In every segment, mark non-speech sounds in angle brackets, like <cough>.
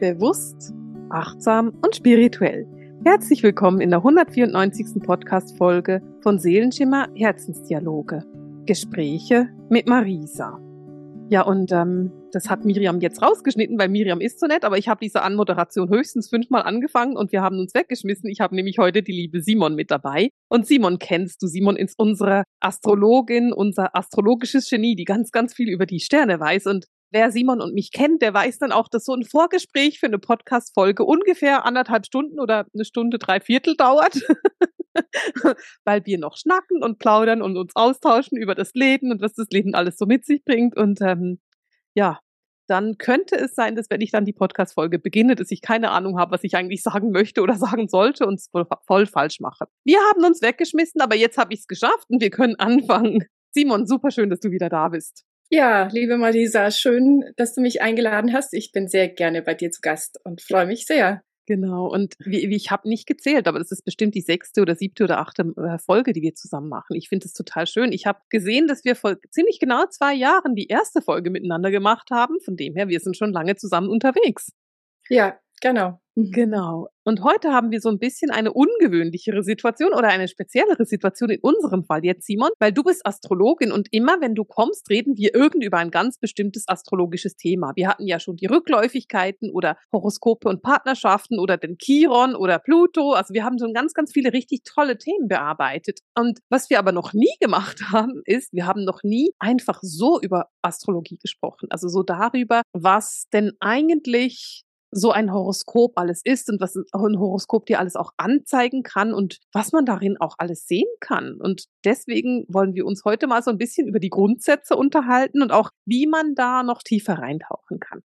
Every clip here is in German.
bewusst, achtsam und spirituell. Herzlich willkommen in der 194. Podcast-Folge von Seelenschimmer Herzensdialoge. Gespräche mit Marisa. Ja, und ähm, das hat Miriam jetzt rausgeschnitten, weil Miriam ist so nett, aber ich habe diese Anmoderation höchstens fünfmal angefangen und wir haben uns weggeschmissen. Ich habe nämlich heute die liebe Simon mit dabei. Und Simon kennst du. Simon ist unsere Astrologin, unser astrologisches Genie, die ganz, ganz viel über die Sterne weiß. Und wer Simon und mich kennt, der weiß dann auch, dass so ein Vorgespräch für eine Podcast-Folge ungefähr anderthalb Stunden oder eine Stunde, drei Viertel dauert. <laughs> Weil wir noch schnacken und plaudern und uns austauschen über das Leben und was das Leben alles so mit sich bringt. Und ähm, ja, dann könnte es sein, dass wenn ich dann die Podcast-Folge beginne, dass ich keine Ahnung habe, was ich eigentlich sagen möchte oder <laughs> sagen sollte und es voll, voll falsch mache. Wir haben uns weggeschmissen, aber jetzt habe ich es geschafft und wir können anfangen. Simon, super schön, dass du wieder da bist. Ja, liebe Marisa, schön, dass du mich eingeladen hast. Ich bin sehr gerne bei dir zu Gast und freue mich sehr. Genau, und wie, wie ich habe nicht gezählt, aber das ist bestimmt die sechste oder siebte oder achte äh, Folge, die wir zusammen machen. Ich finde es total schön. Ich habe gesehen, dass wir vor ziemlich genau zwei Jahren die erste Folge miteinander gemacht haben. Von dem her, wir sind schon lange zusammen unterwegs. Ja, genau. Mhm. Genau. Und heute haben wir so ein bisschen eine ungewöhnlichere Situation oder eine speziellere Situation in unserem Fall jetzt, Simon, weil du bist Astrologin und immer, wenn du kommst, reden wir irgend über ein ganz bestimmtes astrologisches Thema. Wir hatten ja schon die Rückläufigkeiten oder Horoskope und Partnerschaften oder den Chiron oder Pluto. Also wir haben schon ganz, ganz viele richtig tolle Themen bearbeitet. Und was wir aber noch nie gemacht <laughs> haben, ist, wir haben noch nie einfach so über Astrologie gesprochen. Also so darüber, was denn eigentlich so ein Horoskop alles ist und was ein Horoskop dir alles auch anzeigen kann und was man darin auch alles sehen kann. Und deswegen wollen wir uns heute mal so ein bisschen über die Grundsätze unterhalten und auch, wie man da noch tiefer reintauchen kann.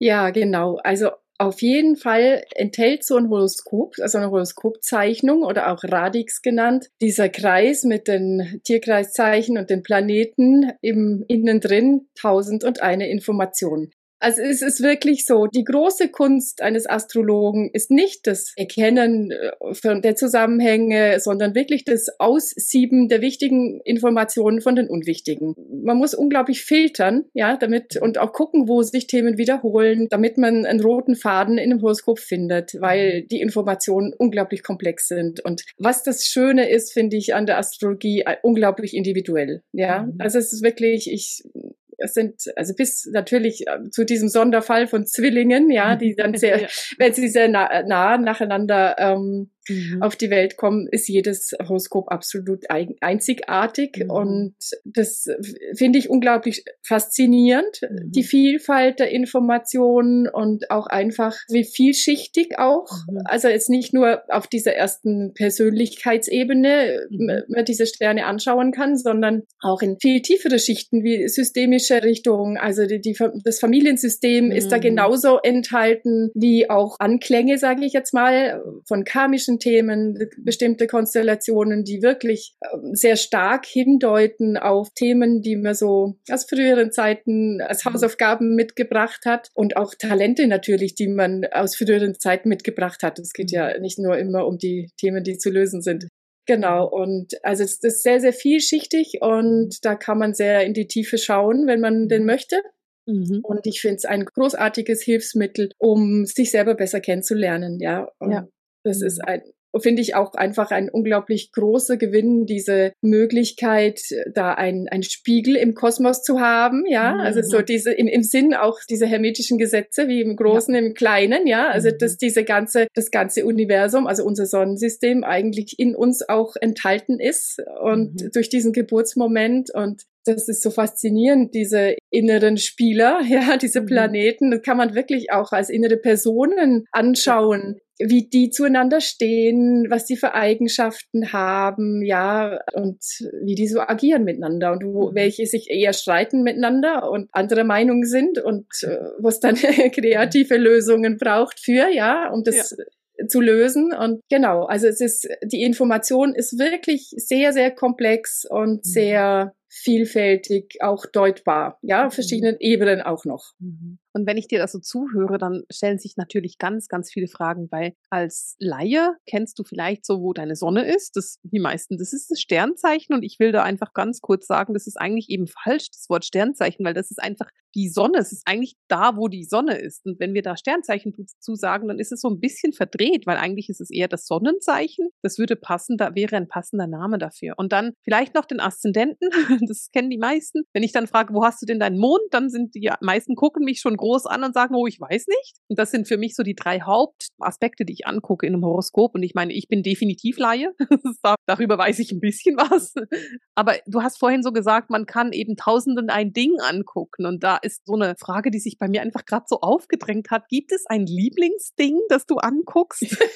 Ja, genau. Also auf jeden Fall enthält so ein Horoskop, also eine Horoskopzeichnung oder auch Radix genannt, dieser Kreis mit den Tierkreiszeichen und den Planeten im Innen drin, tausend und eine Information. Also es ist wirklich so, die große Kunst eines Astrologen ist nicht das Erkennen äh, der Zusammenhänge, sondern wirklich das Aussieben der wichtigen Informationen von den unwichtigen. Man muss unglaublich filtern, ja, damit und auch gucken, wo sich Themen wiederholen, damit man einen roten Faden in einem Horoskop findet, weil die Informationen unglaublich komplex sind. Und was das Schöne ist, finde ich an der Astrologie äh, unglaublich individuell, ja. Mhm. Also es ist wirklich, ich es sind also bis natürlich äh, zu diesem Sonderfall von Zwillingen, ja, die dann <laughs> sehr, ja. wenn sie sehr nah, nah nacheinander ähm, mhm. auf die Welt kommen, ist jedes Horoskop absolut einzigartig. Mhm. Und das finde ich unglaublich faszinierend, mhm. die Vielfalt der Informationen und auch einfach wie vielschichtig auch. Mhm. Also jetzt nicht nur auf dieser ersten Persönlichkeitsebene mhm. man diese Sterne anschauen kann, sondern auch in viel tiefere Schichten wie systemische Richtungen. Also die, die, das Familiensystem ist da mhm. genauso enthalten wie auch Anklänge, sage ich jetzt mal, von karmischen Themen, bestimmte Konstellationen, die wirklich ähm, sehr stark hindeuten auf Themen, die man so aus früheren Zeiten als mhm. Hausaufgaben mitgebracht hat und auch Talente natürlich, die man aus früheren Zeiten mitgebracht hat. Es geht ja mhm. nicht nur immer um die Themen, die zu lösen sind. Genau, und also es ist sehr, sehr vielschichtig und da kann man sehr in die Tiefe schauen, wenn man denn möchte. Mhm. Und ich finde es ein großartiges Hilfsmittel, um sich selber besser kennenzulernen. Ja, und ja. Das ist ein finde ich auch einfach ein unglaublich großer Gewinn, diese Möglichkeit, da ein, ein Spiegel im Kosmos zu haben, ja, mhm. also so diese, im, im Sinn auch diese hermetischen Gesetze, wie im Großen, ja. im Kleinen, ja, also mhm. dass diese ganze, das ganze Universum, also unser Sonnensystem eigentlich in uns auch enthalten ist und mhm. durch diesen Geburtsmoment und das ist so faszinierend, diese inneren Spieler, <laughs> ja, diese mhm. Planeten, das kann man wirklich auch als innere Personen anschauen, wie die zueinander stehen, was die für Eigenschaften haben, ja, und wie die so agieren miteinander und wo, mhm. welche sich eher streiten miteinander und andere Meinung sind und äh, was dann <laughs> kreative Lösungen braucht für, ja, um das ja. zu lösen. Und genau, also es ist, die Information ist wirklich sehr, sehr komplex und mhm. sehr vielfältig auch deutbar, ja, auf verschiedenen Ebenen auch noch. Mhm. Und wenn ich dir das so zuhöre, dann stellen sich natürlich ganz, ganz viele Fragen, weil als Laie kennst du vielleicht so, wo deine Sonne ist. Das, die meisten, das ist das Sternzeichen. Und ich will da einfach ganz kurz sagen, das ist eigentlich eben falsch, das Wort Sternzeichen, weil das ist einfach die Sonne. Es ist eigentlich da, wo die Sonne ist. Und wenn wir da Sternzeichen zu sagen, dann ist es so ein bisschen verdreht, weil eigentlich ist es eher das Sonnenzeichen. Das würde passen, da wäre ein passender Name dafür. Und dann vielleicht noch den Aszendenten. <laughs> Das kennen die meisten. Wenn ich dann frage, wo hast du denn deinen Mond, dann sind die meisten gucken mich schon groß an und sagen, oh, ich weiß nicht. Und das sind für mich so die drei Hauptaspekte, die ich angucke in einem Horoskop. Und ich meine, ich bin definitiv Laie. <laughs> Darüber weiß ich ein bisschen was. Aber du hast vorhin so gesagt, man kann eben tausenden ein Ding angucken. Und da ist so eine Frage, die sich bei mir einfach gerade so aufgedrängt hat. Gibt es ein Lieblingsding, das du anguckst? <laughs>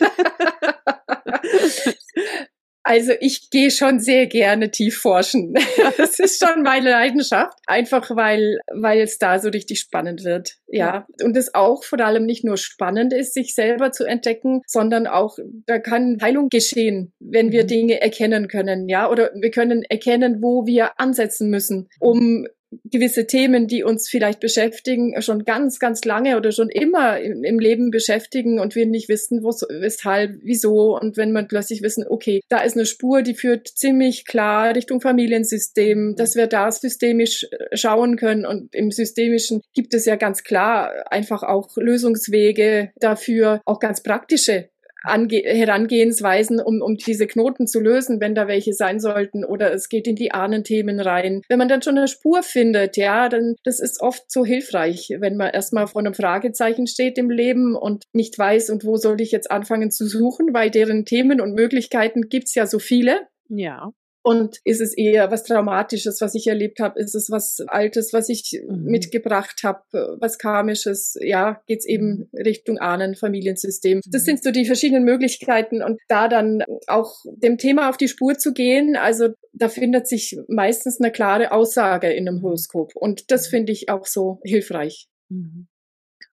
<laughs> Also ich gehe schon sehr gerne tief forschen. <laughs> Das ist schon meine Leidenschaft. Einfach weil, weil es da so richtig spannend wird. Ja. Und es auch vor allem nicht nur spannend ist, sich selber zu entdecken, sondern auch, da kann Heilung geschehen, wenn wir mhm. Dinge erkennen können. Ja. Oder wir können erkennen, wo wir ansetzen müssen, um gewisse Themen, die uns vielleicht beschäftigen, schon ganz, ganz lange oder schon immer im, im Leben beschäftigen und wir nicht wissen, wo, weshalb, wieso. Und wenn man plötzlich wissen, okay, da ist eine Spur, die führt ziemlich klar Richtung Familiensystem, dass wir da systemisch äh, schauen können. Und im Systemischen gibt es ja ganz klar einfach auch Lösungswege dafür, auch ganz praktische Ange Herangehensweisen, um, um diese Knoten zu lösen, wenn da welche sein sollten, oder es geht in die Ahnenthemen rein. Wenn man dann schon eine Spur findet, ja, dann das ist oft so hilfreich, wenn man erstmal vor einem Fragezeichen steht im Leben und nicht weiß, und wo soll ich jetzt anfangen zu suchen, weil deren Themen und Möglichkeiten gibt's ja so viele. Ja. Und ist es eher was Traumatisches, was ich erlebt habe? Ist es was Altes, was ich mhm. mitgebracht habe? Was Karmisches? Ja, geht's eben mhm. Richtung Ahnen, Familiensystem. Das mhm. sind so die verschiedenen Möglichkeiten. Und da dann auch dem Thema auf die Spur zu gehen, also da findet sich meistens eine klare Aussage in einem Horoskop. Und das mhm. finde ich auch so hilfreich. Mhm.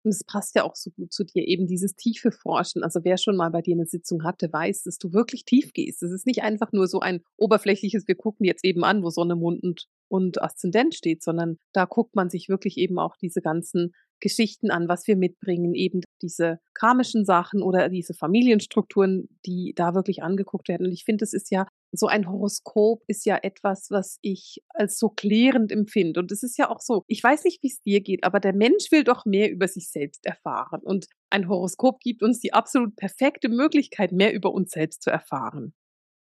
Und es passt ja auch so gut zu dir, eben dieses tiefe Forschen. Also wer schon mal bei dir eine Sitzung hatte, weiß, dass du wirklich tief gehst. Es ist nicht einfach nur so ein oberflächliches, wir gucken jetzt eben an, wo Sonne, Mond und, und Aszendent steht, sondern da guckt man sich wirklich eben auch diese ganzen Geschichten an, was wir mitbringen, eben diese karmischen Sachen oder diese Familienstrukturen, die da wirklich angeguckt werden. Und ich finde, es ist ja so ein Horoskop ist ja etwas, was ich als so klärend empfinde. Und es ist ja auch so, ich weiß nicht, wie es dir geht, aber der Mensch will doch mehr über sich selbst erfahren. Und ein Horoskop gibt uns die absolut perfekte Möglichkeit, mehr über uns selbst zu erfahren.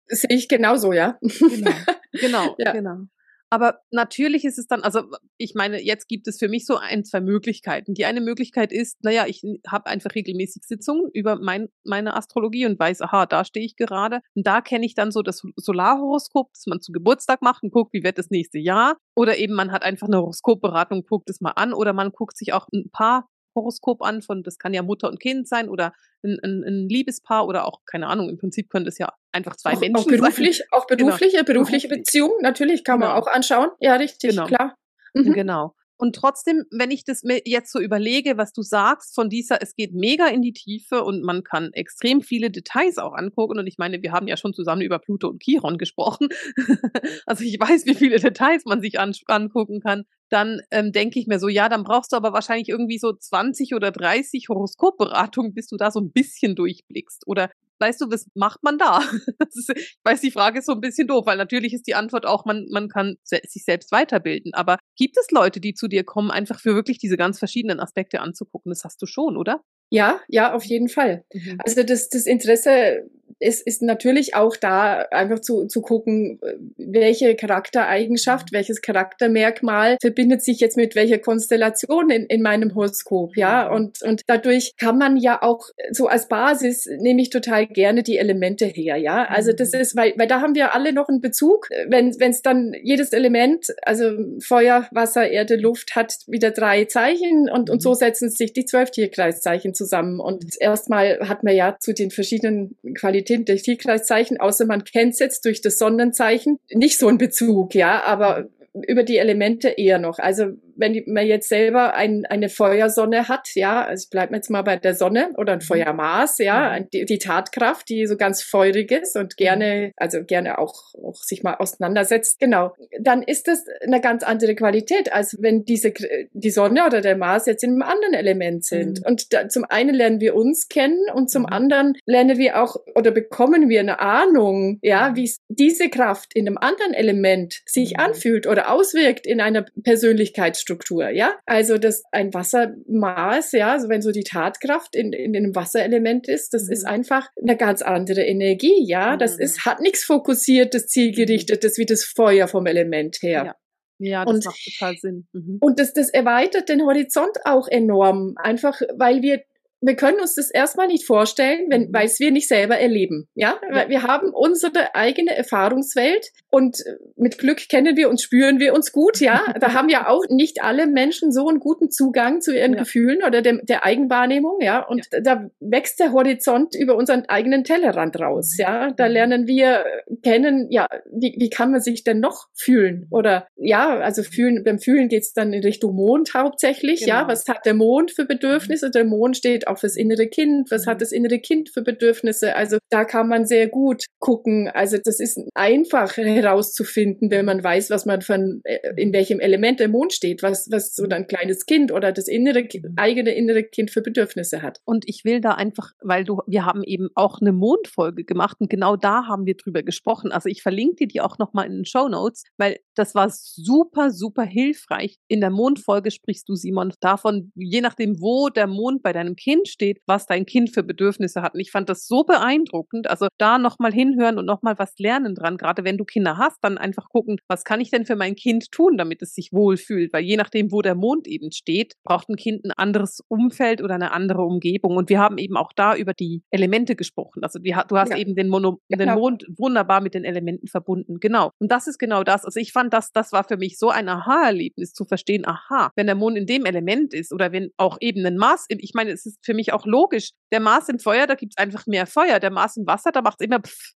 Das sehe ich genauso, ja. Genau, <laughs> genau, ja. genau. Aber natürlich ist es dann, also ich meine, jetzt gibt es für mich so ein, zwei Möglichkeiten. Die eine Möglichkeit ist, naja, ich habe einfach regelmäßig Sitzungen über mein, meine Astrologie und weiß, aha, da stehe ich gerade. Und da kenne ich dann so das Solarhoroskop, das man zu Geburtstag macht und guckt, wie wird das nächste Jahr. Oder eben man hat einfach eine Horoskopberatung, guckt es mal an. Oder man guckt sich auch ein paar Horoskop an von, das kann ja Mutter und Kind sein oder ein, ein, ein Liebespaar oder auch, keine Ahnung, im Prinzip können das ja einfach zwei auch, Menschen auch beruflich, sein. Auch <laughs> berufliche, genau. berufliche Beziehung, natürlich kann genau. man auch anschauen. Ja, richtig, genau. klar. Mhm. Genau. Und trotzdem, wenn ich das mir jetzt so überlege, was du sagst von dieser, es geht mega in die Tiefe und man kann extrem viele Details auch angucken. Und ich meine, wir haben ja schon zusammen über Pluto und Chiron gesprochen. <laughs> also ich weiß, wie viele Details man sich an, angucken kann. Dann ähm, denke ich mir so, ja, dann brauchst du aber wahrscheinlich irgendwie so 20 oder 30 Horoskopberatungen, bis du da so ein bisschen durchblickst. Oder weißt du, was macht man da? <laughs> Ist, ich weiß, die Frage ist so ein bisschen doof, weil natürlich ist die Antwort auch, man, man kann se sich selbst weiterbilden. Aber gibt es Leute, die zu dir kommen, einfach für wirklich diese ganz verschiedenen Aspekte anzugucken? Das hast du schon, oder? Ja, ja, auf jeden Fall. Mhm. Also das, das Interesse ist, ist natürlich auch da, einfach zu, zu gucken, welche Charaktereigenschaft, mhm. welches Charaktermerkmal verbindet sich jetzt mit welcher Konstellation in, in meinem Horoskop, ja. Mhm. Und, und dadurch kann man ja auch so als Basis nehme ich total gerne die Elemente her, ja. Also das ist, weil, weil da haben wir alle noch einen Bezug. Wenn es dann jedes Element, also Feuer, Wasser, Erde, Luft hat wieder drei Zeichen und, und so setzen sich die zwölf Tierkreiszeichen zusammen. Und erstmal hat man ja zu den verschiedenen Qualitäten Tierkreiszeichen, außer man kennt jetzt durch das Sonnenzeichen, nicht so einen Bezug, ja, aber über die Elemente eher noch. Also wenn man jetzt selber ein, eine Feuersonne hat, ja, also ich bleibe jetzt mal bei der Sonne oder ein mhm. Feuermaß, ja, mhm. die, die, Tatkraft, die so ganz feurig ist und gerne, also gerne auch, auch sich mal auseinandersetzt, genau, dann ist das eine ganz andere Qualität, als wenn diese, die Sonne oder der Mars jetzt in einem anderen Element sind. Mhm. Und da, zum einen lernen wir uns kennen und zum mhm. anderen lernen wir auch oder bekommen wir eine Ahnung, ja, wie diese Kraft in einem anderen Element sich mhm. anfühlt oder auswirkt in einer Persönlichkeitsstruktur, ja. Also das ein Wassermaß, ja, also wenn so die Tatkraft in, in einem Wasserelement ist, das mhm. ist einfach eine ganz andere Energie, ja. Das mhm. ist, hat nichts fokussiertes, zielgerichtetes wie das Feuer vom Element her. Ja. Ja, das und, macht total Sinn. Mhm. Und das, das erweitert den Horizont auch enorm, einfach weil wir wir können uns das erstmal nicht vorstellen, wenn, mhm. weil es wir nicht selber erleben. Ja? ja, wir haben unsere eigene Erfahrungswelt und mit Glück kennen wir uns, spüren wir uns gut. Ja, <laughs> da haben ja auch nicht alle Menschen so einen guten Zugang zu ihren ja. Gefühlen oder dem, der Eigenwahrnehmung. Ja, und ja. da wächst der Horizont über unseren eigenen Tellerrand raus. Ja, da mhm. lernen wir kennen. Ja, wie, wie kann man sich denn noch fühlen? Oder ja, also fühlen. Beim Fühlen geht's dann in Richtung Mond hauptsächlich. Genau. Ja, was hat der Mond für Bedürfnisse? Mhm. Der Mond steht auch fürs innere Kind. Was hat mhm. das innere Kind für Bedürfnisse? Also da kann man sehr gut gucken. Also das ist einfach herauszufinden, wenn man weiß, was man von, äh, in welchem Element der Mond steht, was, was so ein kleines Kind oder das innere, mhm. eigene innere Kind für Bedürfnisse hat. Und ich will da einfach, weil du, wir haben eben auch eine Mondfolge gemacht und genau da haben wir drüber gesprochen. Also ich verlinke dir die auch nochmal in den Show Notes, weil das war super, super hilfreich. In der Mondfolge sprichst du, Simon, davon, je nachdem, wo der Mond bei deinem Kind steht, was dein Kind für Bedürfnisse hat. Und ich fand das so beeindruckend. Also da nochmal hinhören und nochmal was lernen dran. Gerade wenn du Kinder hast, dann einfach gucken, was kann ich denn für mein Kind tun, damit es sich wohlfühlt. Weil je nachdem, wo der Mond eben steht, braucht ein Kind ein anderes Umfeld oder eine andere Umgebung. Und wir haben eben auch da über die Elemente gesprochen. Also die, du hast ja. eben den, Mono, den genau. Mond wunderbar mit den Elementen verbunden. Genau. Und das ist genau das. Also ich fand das, das war für mich so ein Aha-Erlebnis zu verstehen, aha, wenn der Mond in dem Element ist oder wenn auch eben ein Mars, ich meine, es ist für mich auch logisch. Der Mars im Feuer, da gibt es einfach mehr Feuer. Der Mars im Wasser, da macht es immer pff.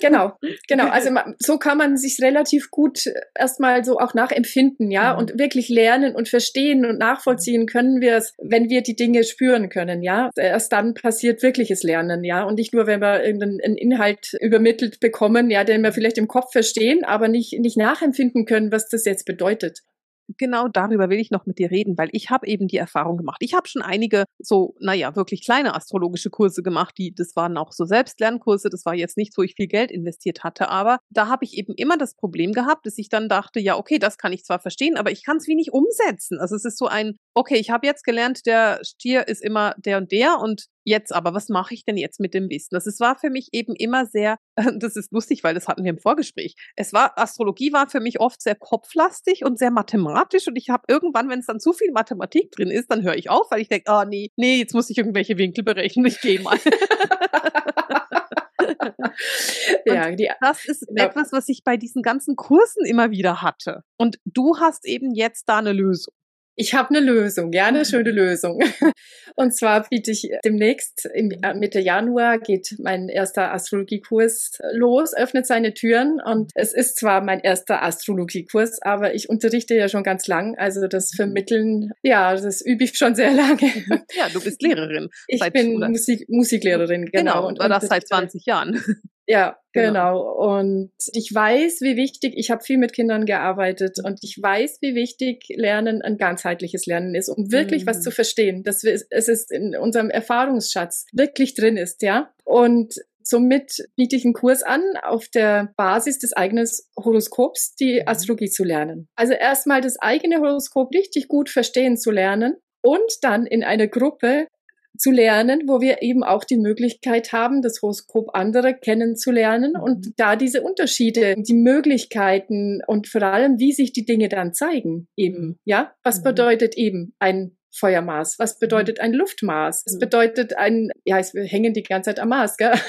Genau, <laughs> genau. Also so kann man sich relativ gut erstmal so auch nachempfinden, ja, mhm. und wirklich lernen und verstehen und nachvollziehen können wir es, wenn wir die Dinge spüren können, ja. Erst dann passiert wirkliches Lernen, ja, und nicht nur, wenn wir irgendeinen Inhalt übermittelt bekommen, ja, den wir vielleicht im Kopf verstehen, aber nicht nicht nachempfinden können, was das jetzt bedeutet genau darüber will ich noch mit dir reden, weil ich habe eben die Erfahrung gemacht. Ich habe schon einige so, naja, wirklich kleine astrologische Kurse gemacht, die, das waren auch so Selbstlernkurse, das war jetzt nicht, wo ich viel Geld investiert hatte, aber da habe ich eben immer das Problem gehabt, dass ich dann dachte, ja, okay, das kann ich zwar verstehen, aber ich kann es wie nicht umsetzen. Also es ist so ein, okay, ich habe jetzt gelernt, der Stier ist immer der und der und jetzt aber, was mache ich denn jetzt mit dem Wissen? Das war für mich eben immer sehr, <laughs> das ist lustig, weil das hatten wir im Vorgespräch. Es war, Astrologie war für mich oft sehr kopflastig und sehr mathematisch und ich habe irgendwann, wenn es dann zu viel Mathematik drin ist, dann höre ich auf, weil ich denke, ah oh, nee, nee, jetzt muss ich irgendwelche Winkel berechnen, ich gehe mal. <laughs> ja, die, das ist ja. etwas, was ich bei diesen ganzen Kursen immer wieder hatte. Und du hast eben jetzt da eine Lösung. Ich habe eine Lösung, ja, eine schöne Lösung. <laughs> Und zwar biete ich demnächst, im, äh, Mitte Januar geht mein erster Astrologiekurs los, öffnet seine Türen. Und es ist zwar mein erster Astrologiekurs, aber ich unterrichte ja schon ganz lang. Also das mhm. Vermitteln, ja, das übe ich schon sehr <laughs> lange. Ja, du bist Lehrerin. Ich bin Musik, Musiklehrerin, genau. Genau, und, und das seit 20 Jahren. Ja, genau. genau. Und ich weiß, wie wichtig, ich habe viel mit Kindern gearbeitet und ich weiß, wie wichtig Lernen ein ganzheitliches Lernen ist, um wirklich mhm. was zu verstehen, dass wir, es ist in unserem Erfahrungsschatz wirklich drin ist, ja. Und somit biete ich einen Kurs an, auf der Basis des eigenen Horoskops die mhm. Astrologie zu lernen. Also erstmal das eigene Horoskop richtig gut verstehen zu lernen und dann in einer Gruppe zu lernen, wo wir eben auch die Möglichkeit haben, das Horoskop anderer kennenzulernen mhm. und da diese Unterschiede, die Möglichkeiten und vor allem, wie sich die Dinge dann zeigen, eben, ja, was mhm. bedeutet eben ein Feuermaß? Was mhm. bedeutet ein Luftmaß? Es mhm. bedeutet ein, ja, wir hängen die ganze Zeit am Maß, gell? <laughs>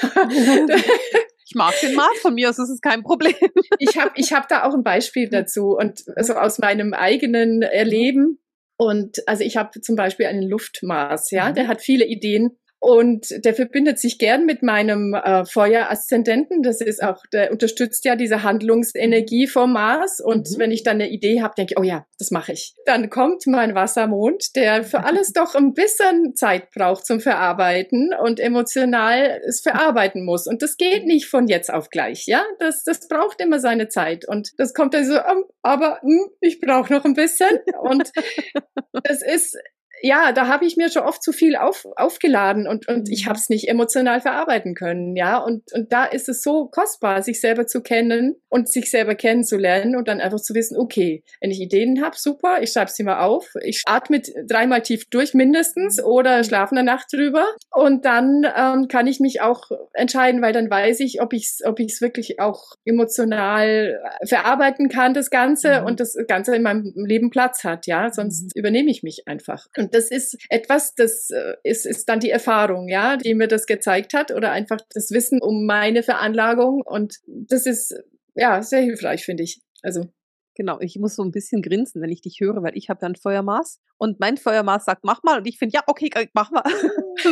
Ich mag den Mars von mir, also das ist kein Problem. ich habe ich hab da auch ein Beispiel dazu und also aus meinem eigenen Erleben und also ich habe zum Beispiel einen Luftmaß, ja, mhm. der hat viele Ideen Und der verbindet sich gern mit meinem äh, Feuer-Aszendenten. Das ist auch, der unterstützt ja diese Handlungsenergie vom Mars. Und mhm. wenn ich dann eine Idee habe, denke ich, oh ja, das mache ich. Dann kommt mein Wassermond, der für <laughs> alles doch ein bisschen Zeit braucht zum Verarbeiten und emotional es verarbeiten muss. Und das geht nicht von jetzt auf gleich, ja. Das, das braucht immer seine Zeit. Und das kommt dann so, aber hm, ich brauche noch ein bisschen. Und <laughs> das ist ja, da habe ich mir schon oft zu viel auf, aufgeladen und, und ich mhm. habe es nicht emotional verarbeiten können, ja. Und, und da ist es so kostbar, sich selber zu kennen und sich selber kennenzulernen und dann einfach zu wissen, okay, wenn ich Ideen habe, super, ich schreibe sie mal auf, ich atme dreimal tief durch mindestens oder mhm. schlafe eine Nacht drüber und dann ähm, kann ich mich auch entscheiden, weil dann weiß ich, ob ich es ob ich's wirklich auch emotional verarbeiten kann, das Ganze mhm. und das Ganze in meinem Leben Platz hat, ja. Sonst mhm. übernehme ich mich einfach. Und das ist etwas, das äh, ist, ist dann die Erfahrung, ja, die mir das gezeigt hat oder einfach das Wissen um meine Veranlagung. Und das ist ja sehr hilfreich, finde ich. Also Genau, ich muss so ein bisschen grinsen, wenn ich dich höre, weil ich habe ja ein Feuermaß und mein Feuermaß sagt, mach mal und ich finde, ja, okay, mach mal. <laughs> <laughs>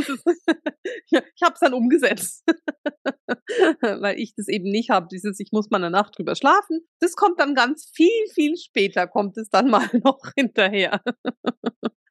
ich habe es dann umgesetzt, <laughs> weil ich das eben nicht habe, dieses, ich muss mal eine Nacht drüber schlafen. Das kommt dann ganz viel, viel später, kommt es dann mal noch hinterher.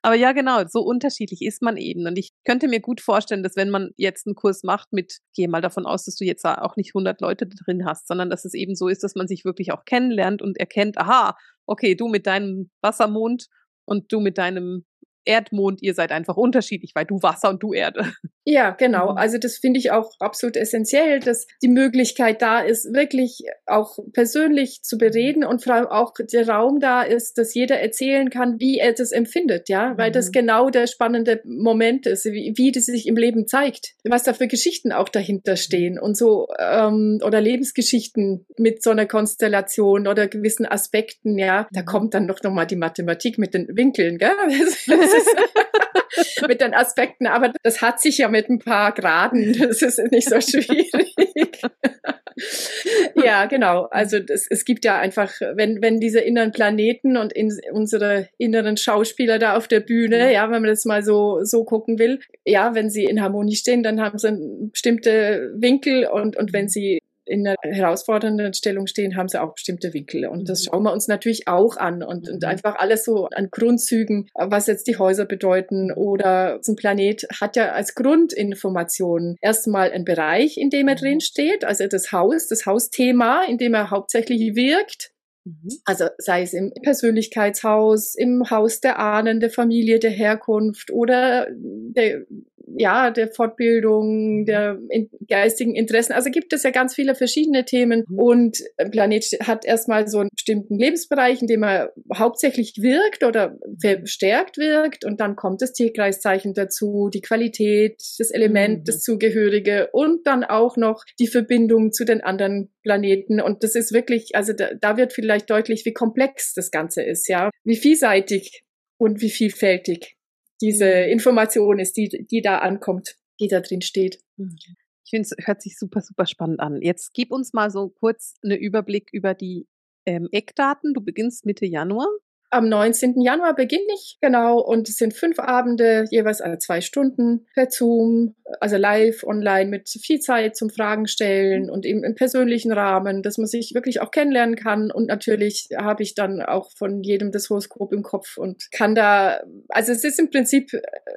Aber ja, genau, so unterschiedlich ist man eben. Und ich könnte mir gut vorstellen, dass wenn man jetzt einen Kurs macht mit, gehe mal davon aus, dass du jetzt auch nicht 100 Leute drin hast, sondern dass es eben so ist, dass man sich wirklich auch kennenlernt und erkennt, aha, okay, du mit deinem Wassermond und du mit deinem Erdmond, ihr seid einfach unterschiedlich, weil du Wasser und du Erde. <laughs> Ja, genau. Mhm. Also das finde ich auch absolut essentiell, dass die Möglichkeit da ist, wirklich auch persönlich zu bereden und vor allem auch der Raum da ist, dass jeder erzählen kann, wie er das empfindet, ja, weil das mhm. genau der spannende Moment ist, wie, wie das sich im Leben zeigt, was da für Geschichten auch dahinter stehen und so ähm, oder Lebensgeschichten mit so einer Konstellation oder gewissen Aspekten, ja. Da mhm. kommt dann noch, noch mal die Mathematik mit den Winkeln, gell? <laughs> Das <laughs> mit den Aspekten, aber das hat sich ja mit ein paar Graden, <laughs> das ist nicht so schwierig. <laughs> ja, genau. Also das, es gibt ja einfach, wenn, wenn diese inneren Planeten und in, unsere inneren Schauspieler da auf der Bühne, mhm. ja, wenn man das mal so, so gucken will, ja, wenn sie in Harmonie stehen, dann haben sie bestimmte Winkel und, und wenn sie in einer herausfordernden Stellung stehen, haben sie auch bestimmte Winkel. Und das mhm. schauen wir uns natürlich auch an und, und mhm. einfach alles so an Grundzügen, was jetzt die Häuser bedeuten oder ein Planet hat ja als Grundinformation erstmal einen Bereich, in dem er mhm. drin steht, also das Haus, das Hausthema, in dem er hauptsächlich wirkt. Also sei es im Persönlichkeitshaus, im Haus der Ahnen, der Familie, der Herkunft oder der ja, der Fortbildung, der in, geistigen Interessen. Also gibt es ja ganz viele verschiedene Themen mhm. und Planet hat erstmal so einen bestimmten Lebensbereich, in dem er hauptsächlich wirkt oder verstärkt wirkt und dann kommt das Tierkreiszeichen dazu, die Qualität, das Element, mhm. das Zugehörige und dann auch noch die Verbindung zu den anderen Planeten und das ist wirklich, also da, da wird vielleicht deutlich, wie komplex das Ganze ist, ja, wie vielseitig und wie vielfältig diese. Information ist, die, die da ankommt, die da drin steht. Mhm. Ich finde, es hört sich super, super spannend an. Jetzt gib uns mal so kurz einen Überblick über die ähm, Eckdaten. Du beginnst Mitte Januar. Am 19. Januar beginne ich, genau, und es sind fünf Abende, jeweils alle zwei Stunden per Zoom, also live, online mit viel Zeit zum Fragen stellen und eben im persönlichen Rahmen, dass man sich wirklich auch kennenlernen kann. Und natürlich habe ich dann auch von jedem das Horoskop im Kopf und kann da, also es ist im Prinzip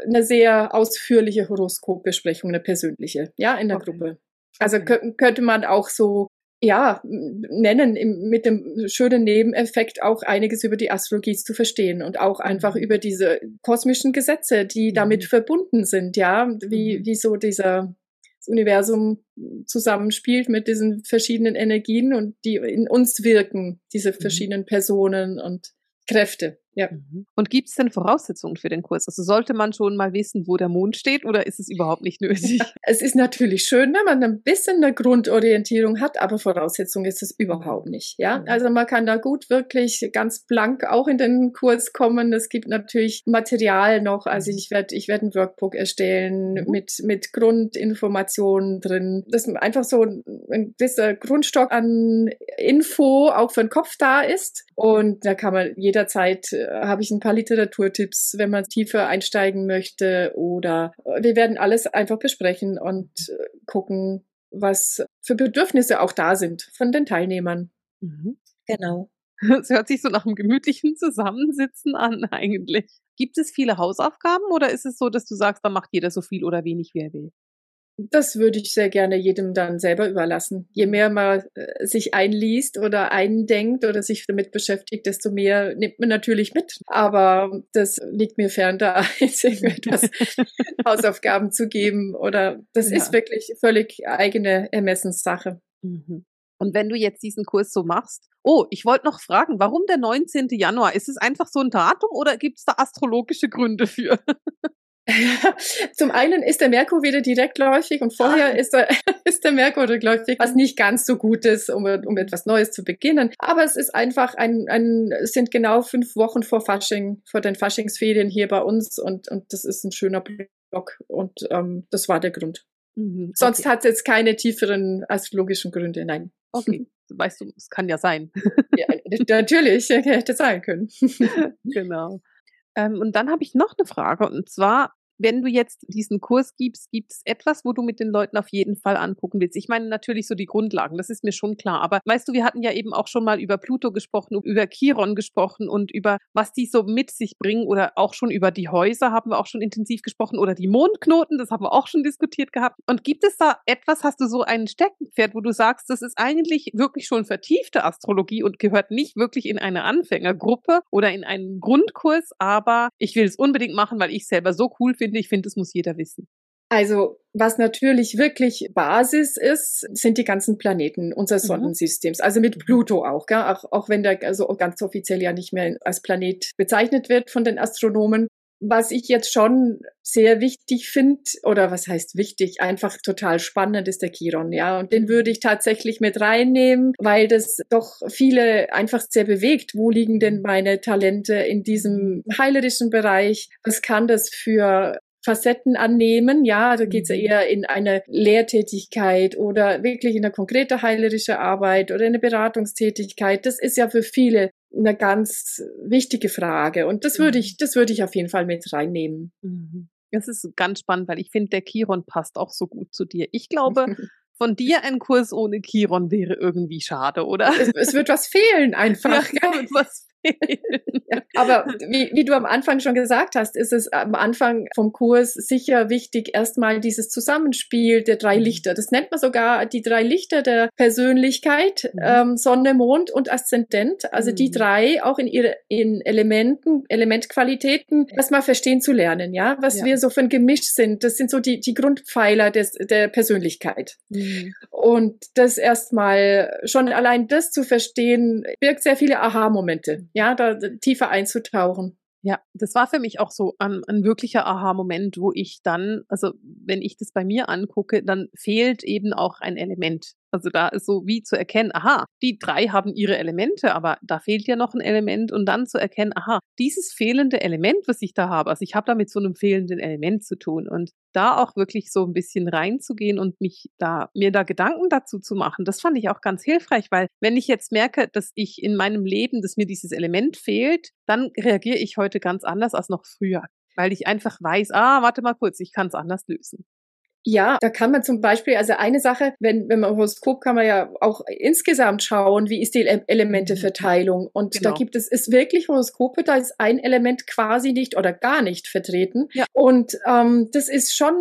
eine sehr ausführliche Horoskopbesprechung, eine persönliche, ja, in der okay. Gruppe. Also könnte man auch so ja, nennen im, mit dem schönen Nebeneffekt auch einiges über die Astrologie zu verstehen und auch einfach mhm. über diese kosmischen Gesetze, die damit mhm. verbunden sind, ja, wie, mhm. wie so dieser das Universum zusammenspielt mit diesen verschiedenen Energien und die in uns wirken, diese verschiedenen Personen und Kräfte. Ja. Mhm. Und gibt es denn Voraussetzungen für den Kurs? Also sollte man schon mal wissen, wo der Mond steht oder ist es überhaupt nicht nötig? <laughs> Es ist natürlich schön, wenn man ein bisschen eine Grundorientierung hat, aber Voraussetzung ist es überhaupt nicht. Ja, mhm. also man kann da gut wirklich ganz blank auch in den Kurs kommen. Es gibt natürlich Material noch. Also mhm. ich werde ich werde ein Workbook erstellen mhm. mit mit Grundinformationen drin. Das ist einfach so ein gewisser Grundstock an Info auch für den Kopf da ist und da kann man jederzeit äh, habe ich ein paar Literaturtipps, wenn man tiefer einsteigen möchte. Oder äh, wir werden alles einfach besprechen und äh, gucken, was für Bedürfnisse auch da sind von den Teilnehmern. Mhm. Genau. Es hört sich so nach einem gemütlichen Zusammensitzen an <laughs> eigentlich. Gibt es viele Hausaufgaben oder ist es so, dass du sagst, da macht jeder so viel oder wenig, wie er will? Das würde ich sehr gerne jedem dann selber überlassen. Je mehr man äh, sich einliest oder eindenkt oder sich damit beschäftigt, desto mehr nimmt man natürlich mit. Aber das liegt mir fern, da <laughs> jetzt irgendetwas <laughs> Hausaufgaben zu geben oder das ja. ist wirklich völlig eigene Ermessenssache. Mhm. Und wenn du jetzt diesen Kurs so machst, oh, ich wollte noch fragen, warum der 19. Januar? Ist es einfach so ein Datum oder gibt es da astrologische Gründe für? <laughs> Zum einen ist der Merkur wieder direktläufig und vorher ah. ist, der, <laughs> ist der Merkur rückläufig, was nicht ganz so gut ist, um, um etwas Neues zu beginnen. Aber es ist einfach ein, ein, es sind genau fünf Wochen vor Fasching, vor den Faschingsferien hier bei uns und, und das ist ein schöner Block und ähm, das war der Grund. Mhm, okay. Sonst hat es jetzt keine tieferen astrologischen Gründe, nein. Okay. <laughs> Weißt du, es kann ja sein. ja, natürlich, hätte sein können. genau. Ähm, und dann habe ich noch eine Frage und zwar, wenn du jetzt diesen Kurs gibst, gibt es etwas, wo du mit den Leuten auf jeden Fall angucken willst? Ich meine natürlich so die Grundlagen, das ist mir schon klar. Aber weißt du, wir hatten ja eben auch schon mal über Pluto gesprochen, über Chiron gesprochen und über was die so mit sich bringen oder auch schon über die Häuser haben wir auch schon intensiv gesprochen oder die Mondknoten, das haben wir auch schon diskutiert gehabt. Und gibt es da etwas, hast du so ein Steckenpferd, wo du sagst, das ist eigentlich wirklich schon vertiefte Astrologie und gehört nicht wirklich in eine Anfängergruppe oder in einen Grundkurs, aber ich will es unbedingt machen, weil ich selber so cool finde, finde. Ich finde, das muss jeder wissen. Also was natürlich wirklich Basis ist, sind die ganzen Planeten unseres mhm. Sonnensystems. Also mit. Pluto auch, gell? Auch, auch wenn der also ganz offiziell ja nicht mehr als Planet bezeichnet wird von den Astronomen. Was ich jetzt schon sehr wichtig finde, oder was heißt wichtig, einfach total spannend ist der Chiron, ja. Und den würde ich tatsächlich mit reinnehmen, weil das doch viele einfach sehr bewegt. Wo liegen denn meine Talente in diesem heilerischen Bereich? Was kann das für Facetten annehmen. Ja, da geht es ja mhm. eher in eine Lehrtätigkeit oder wirklich in eine konkrete heilerische Arbeit oder eine Beratungstätigkeit. Das ist ja für viele eine ganz wichtige Frage. Und das würde ich, mhm. das würde ich auf jeden Fall mit reinnehmen. Mhm. Das ist ganz spannend, weil ich finde, der Chiron passt auch so gut zu dir. Ich glaube, <laughs> von dir ein Kurs ohne Chiron wäre irgendwie schade, oder? Es, es wird was fehlen <laughs> einfach. Ja, es wird was <laughs> ja, aber wie, wie du am Anfang schon gesagt hast, ist es am Anfang vom Kurs sicher wichtig, erstmal dieses Zusammenspiel der drei mhm. Lichter. Das nennt man sogar die drei Lichter der Persönlichkeit, mhm. ähm, Sonne, Mond und Aszendent. Also mhm. die drei auch in ihre in Elementen, Elementqualitäten erstmal verstehen zu lernen, ja, was ja. wir so für ein Gemisch sind. Das sind so die, die Grundpfeiler des, der Persönlichkeit. Mhm. Und das erstmal schon allein das zu verstehen, birgt sehr viele Aha-Momente ja, da tiefer einzutauchen. Ja, das war für mich auch so ein, ein wirklicher Aha-Moment, wo ich dann, also wenn ich das bei mir angucke, dann fehlt eben auch ein Element. Also da ist so wie zu erkennen, aha, die drei haben ihre Elemente, aber da fehlt ja noch ein Element. Und dann zu erkennen, aha, dieses fehlende Element, was ich da habe, also ich habe da mit so einem fehlenden Element zu tun. Und da auch wirklich so ein bisschen reinzugehen und mich da, mir da Gedanken dazu zu machen, das fand ich auch ganz hilfreich, weil wenn ich jetzt merke, dass ich in meinem Leben, dass mir dieses Element fehlt, dann reagiere ich heute ganz anders als noch früher. Weil ich einfach weiß, ah, warte mal kurz, ich kann es anders lösen. Ja, da kann man zum Beispiel, also eine Sache, wenn, wenn man Horoskop kann man ja auch insgesamt schauen, wie ist die Elementeverteilung. Und genau. da gibt es, ist wirklich Horoskope, da ist ein Element quasi nicht oder gar nicht vertreten. Ja. Und ähm, das ist schon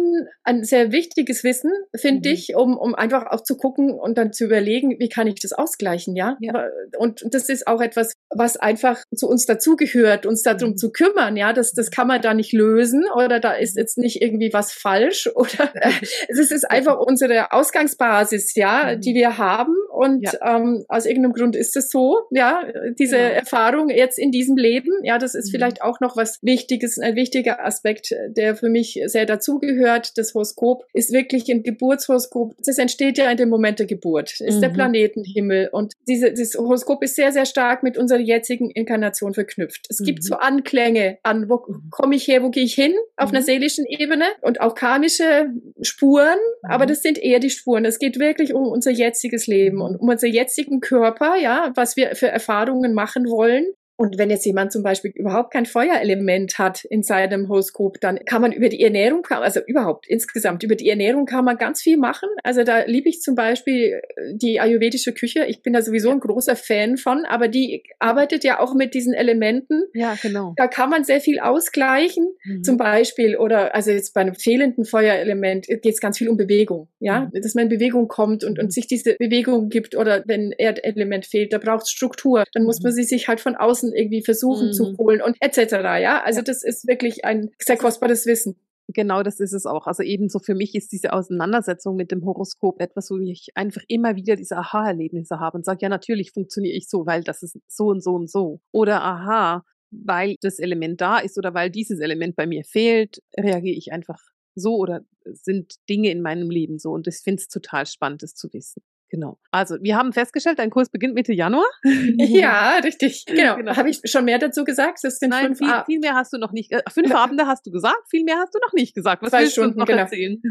ein sehr wichtiges Wissen, finde mhm. ich, um, um einfach auch zu gucken und dann zu überlegen, wie kann ich das ausgleichen, ja? ja. Und das ist auch etwas, was einfach zu uns dazugehört, uns darum mhm. zu kümmern, ja. Das, das kann man da nicht lösen oder da ist jetzt nicht irgendwie was falsch <laughs> oder <laughs> es ist einfach unsere Ausgangsbasis, ja, mhm. die wir haben. Und ja. ähm, aus irgendeinem Grund ist es so, ja, diese genau. Erfahrung jetzt in diesem Leben, ja, das ist mhm. vielleicht auch noch was Wichtiges, ein wichtiger Aspekt, der für mich sehr dazugehört. Das Horoskop ist wirklich ein Geburtshoroskop. Das entsteht ja in dem Moment der Geburt, ist mhm. der Planetenhimmel. Und diese, das Horoskop ist sehr, sehr stark mit unserer jetzigen Inkarnation verknüpft. Es gibt mhm. so Anklänge an, wo mhm. komme ich her, wo gehe ich hin, auf einer seelischen Ebene und auch karmische Spuren, aber mhm. das sind eher die Spuren. Es geht wirklich um unser jetziges Leben und um unseren jetzigen Körper, ja, was wir für Erfahrungen machen wollen Und wenn jetzt jemand zum Beispiel überhaupt kein Feuerelement hat in seinem Horoskop, dann kann man über die Ernährung, also überhaupt insgesamt über die Ernährung kann man ganz viel machen. Also da liebe ich zum Beispiel die ayurvedische Küche. Ich bin da sowieso ein großer Fan von, aber die arbeitet ja auch mit diesen Elementen. Ja, genau. Da kann man sehr viel ausgleichen, mhm. zum Beispiel. Oder also jetzt bei einem fehlenden Feuerelement geht es ganz viel um Bewegung, ja, mhm. dass man in Bewegung kommt und, und mhm. sich diese Bewegung gibt. Oder wenn Erdelement fehlt, da braucht es Struktur. Dann muss mhm. man sie sich halt von außen irgendwie versuchen mhm. zu holen und etc. Ja, also ja. das ist wirklich ein sehr kostbares Wissen. Genau, das ist es auch. Also ebenso für mich ist diese Auseinandersetzung mit dem Horoskop etwas, wo ich einfach immer wieder diese Aha-Erlebnisse habe und sage, ja, natürlich funktioniere ich so, weil das ist so und so und so. Oder aha, weil das Element da ist oder weil dieses Element bei mir fehlt, reagiere ich einfach so oder sind Dinge in meinem Leben so. Und ich finde es total spannend, das zu wissen. Genau. Also wir haben festgestellt, dein Kurs beginnt Mitte Januar. <laughs> ja, richtig. <laughs> Genau. genau. Habe ich schon mehr dazu gesagt? Das sind Nein, fünf viel, viel mehr hast du noch nicht. Äh, fünf Abende hast du gesagt, viel mehr hast du noch nicht gesagt. Was Zwei willst Stunden, du noch genau. erzählen?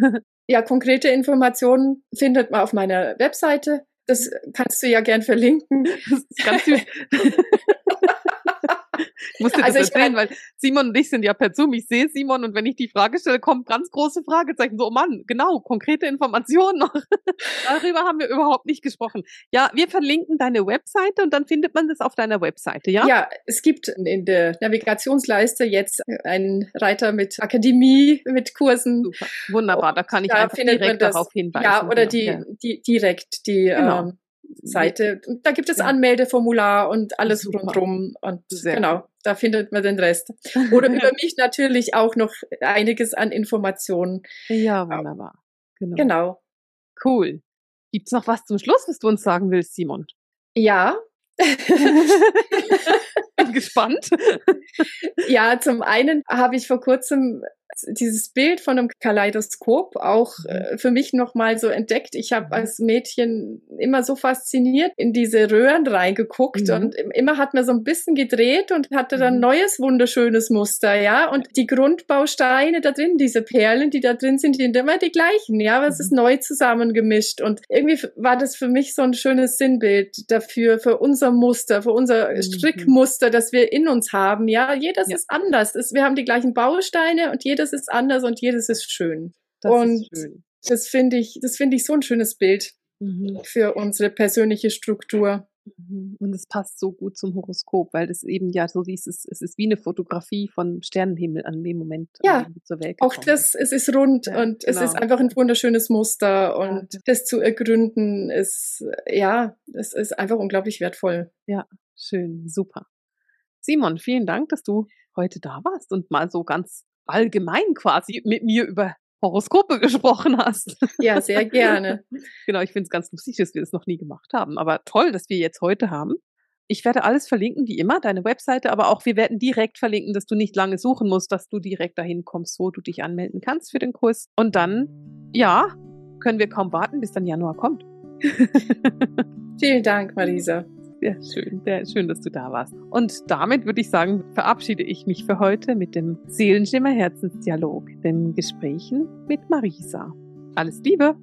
Ja, konkrete Informationen findet man auf meiner Webseite. Das kannst du ja gern verlinken. Das ist ganz süß. <laughs> Ich musste also das erzählen, weil Simon und ich sind ja per Zoom. Ich sehe Simon und wenn ich die Frage stelle, kommen ganz große Fragezeichen. So, oh Mann, genau, konkrete Informationen noch. <laughs> Darüber haben wir überhaupt nicht gesprochen. Ja, wir verlinken deine Webseite und dann findet man das auf deiner Webseite, ja? Ja, es gibt in der Navigationsleiste jetzt einen Reiter mit Akademie, mit Kursen. Super. Wunderbar, da kann ich da einfach direkt darauf hinweisen. Ja, oder die, ja. die direkt die genau. ähm, Seite. Und da gibt es ja. Anmeldeformular und alles Super. rundrum. Und Sehr genau, da findet man den Rest. Oder <laughs> über mich natürlich auch noch einiges an Informationen. Ja, wunderbar. Genau. genau. Cool. Gibt's noch was zum Schluss, was du uns sagen willst, Simon? Ja. <laughs> Bin gespannt. <laughs> ja, zum einen habe ich vor kurzem dieses Bild von einem Kaleidoskop auch mhm. äh, für mich nochmal so entdeckt. Ich habe mhm. als Mädchen immer so fasziniert in diese Röhren reingeguckt mhm. und immer hat man so ein bisschen gedreht und hatte dann mhm. neues wunderschönes Muster, ja. Und die Grundbausteine da drin, diese Perlen, die da drin sind, die sind immer die gleichen, ja. Aber es ist mhm. neu zusammengemischt und irgendwie war das für mich so ein schönes Sinnbild dafür, für unser Muster, für unser mhm. Strickmuster, das wir in uns haben, ja. Jedes ja. ist anders. wir haben die gleichen Bausteine und jedes ist anders und jedes ist schön. Das und ist schön. das finde ich, das finde ich so ein schönes Bild mhm. für unsere persönliche Struktur. Mhm. Und es passt so gut zum Horoskop, weil das eben ja so dieses, es ist wie eine Fotografie von Sternenhimmel an dem Moment, ja, zur Welt auch das, es ist rund ja, und genau. es ist genau. einfach ein wunderschönes Muster und ja. das zu ergründen ist, ja, es ist einfach unglaublich wertvoll. Ja, schön, super. Simon, vielen Dank, dass du heute da warst und mal so ganz allgemein quasi mit mir über Horoskope <laughs> gesprochen hast. Ja, sehr gerne. <laughs> genau, ich finde es ganz lustig, dass wir das noch nie gemacht haben. Aber toll, dass wir jetzt heute haben. Ich werde alles verlinken, wie immer, deine Webseite, aber auch wir werden direkt verlinken, dass du nicht lange suchen musst, dass du direkt dahin kommst, wo du dich anmelden kannst für den Kurs. Und dann, ja, können wir kaum warten, bis dann Januar kommt. <laughs> Vielen Dank, Marisa. Sehr schön, sehr schön, dass du da warst. Und damit würde ich sagen, verabschiede ich mich für heute mit dem Seelenschimmer Herzensdialog, den Gesprächen mit Marisa. Alles Liebe!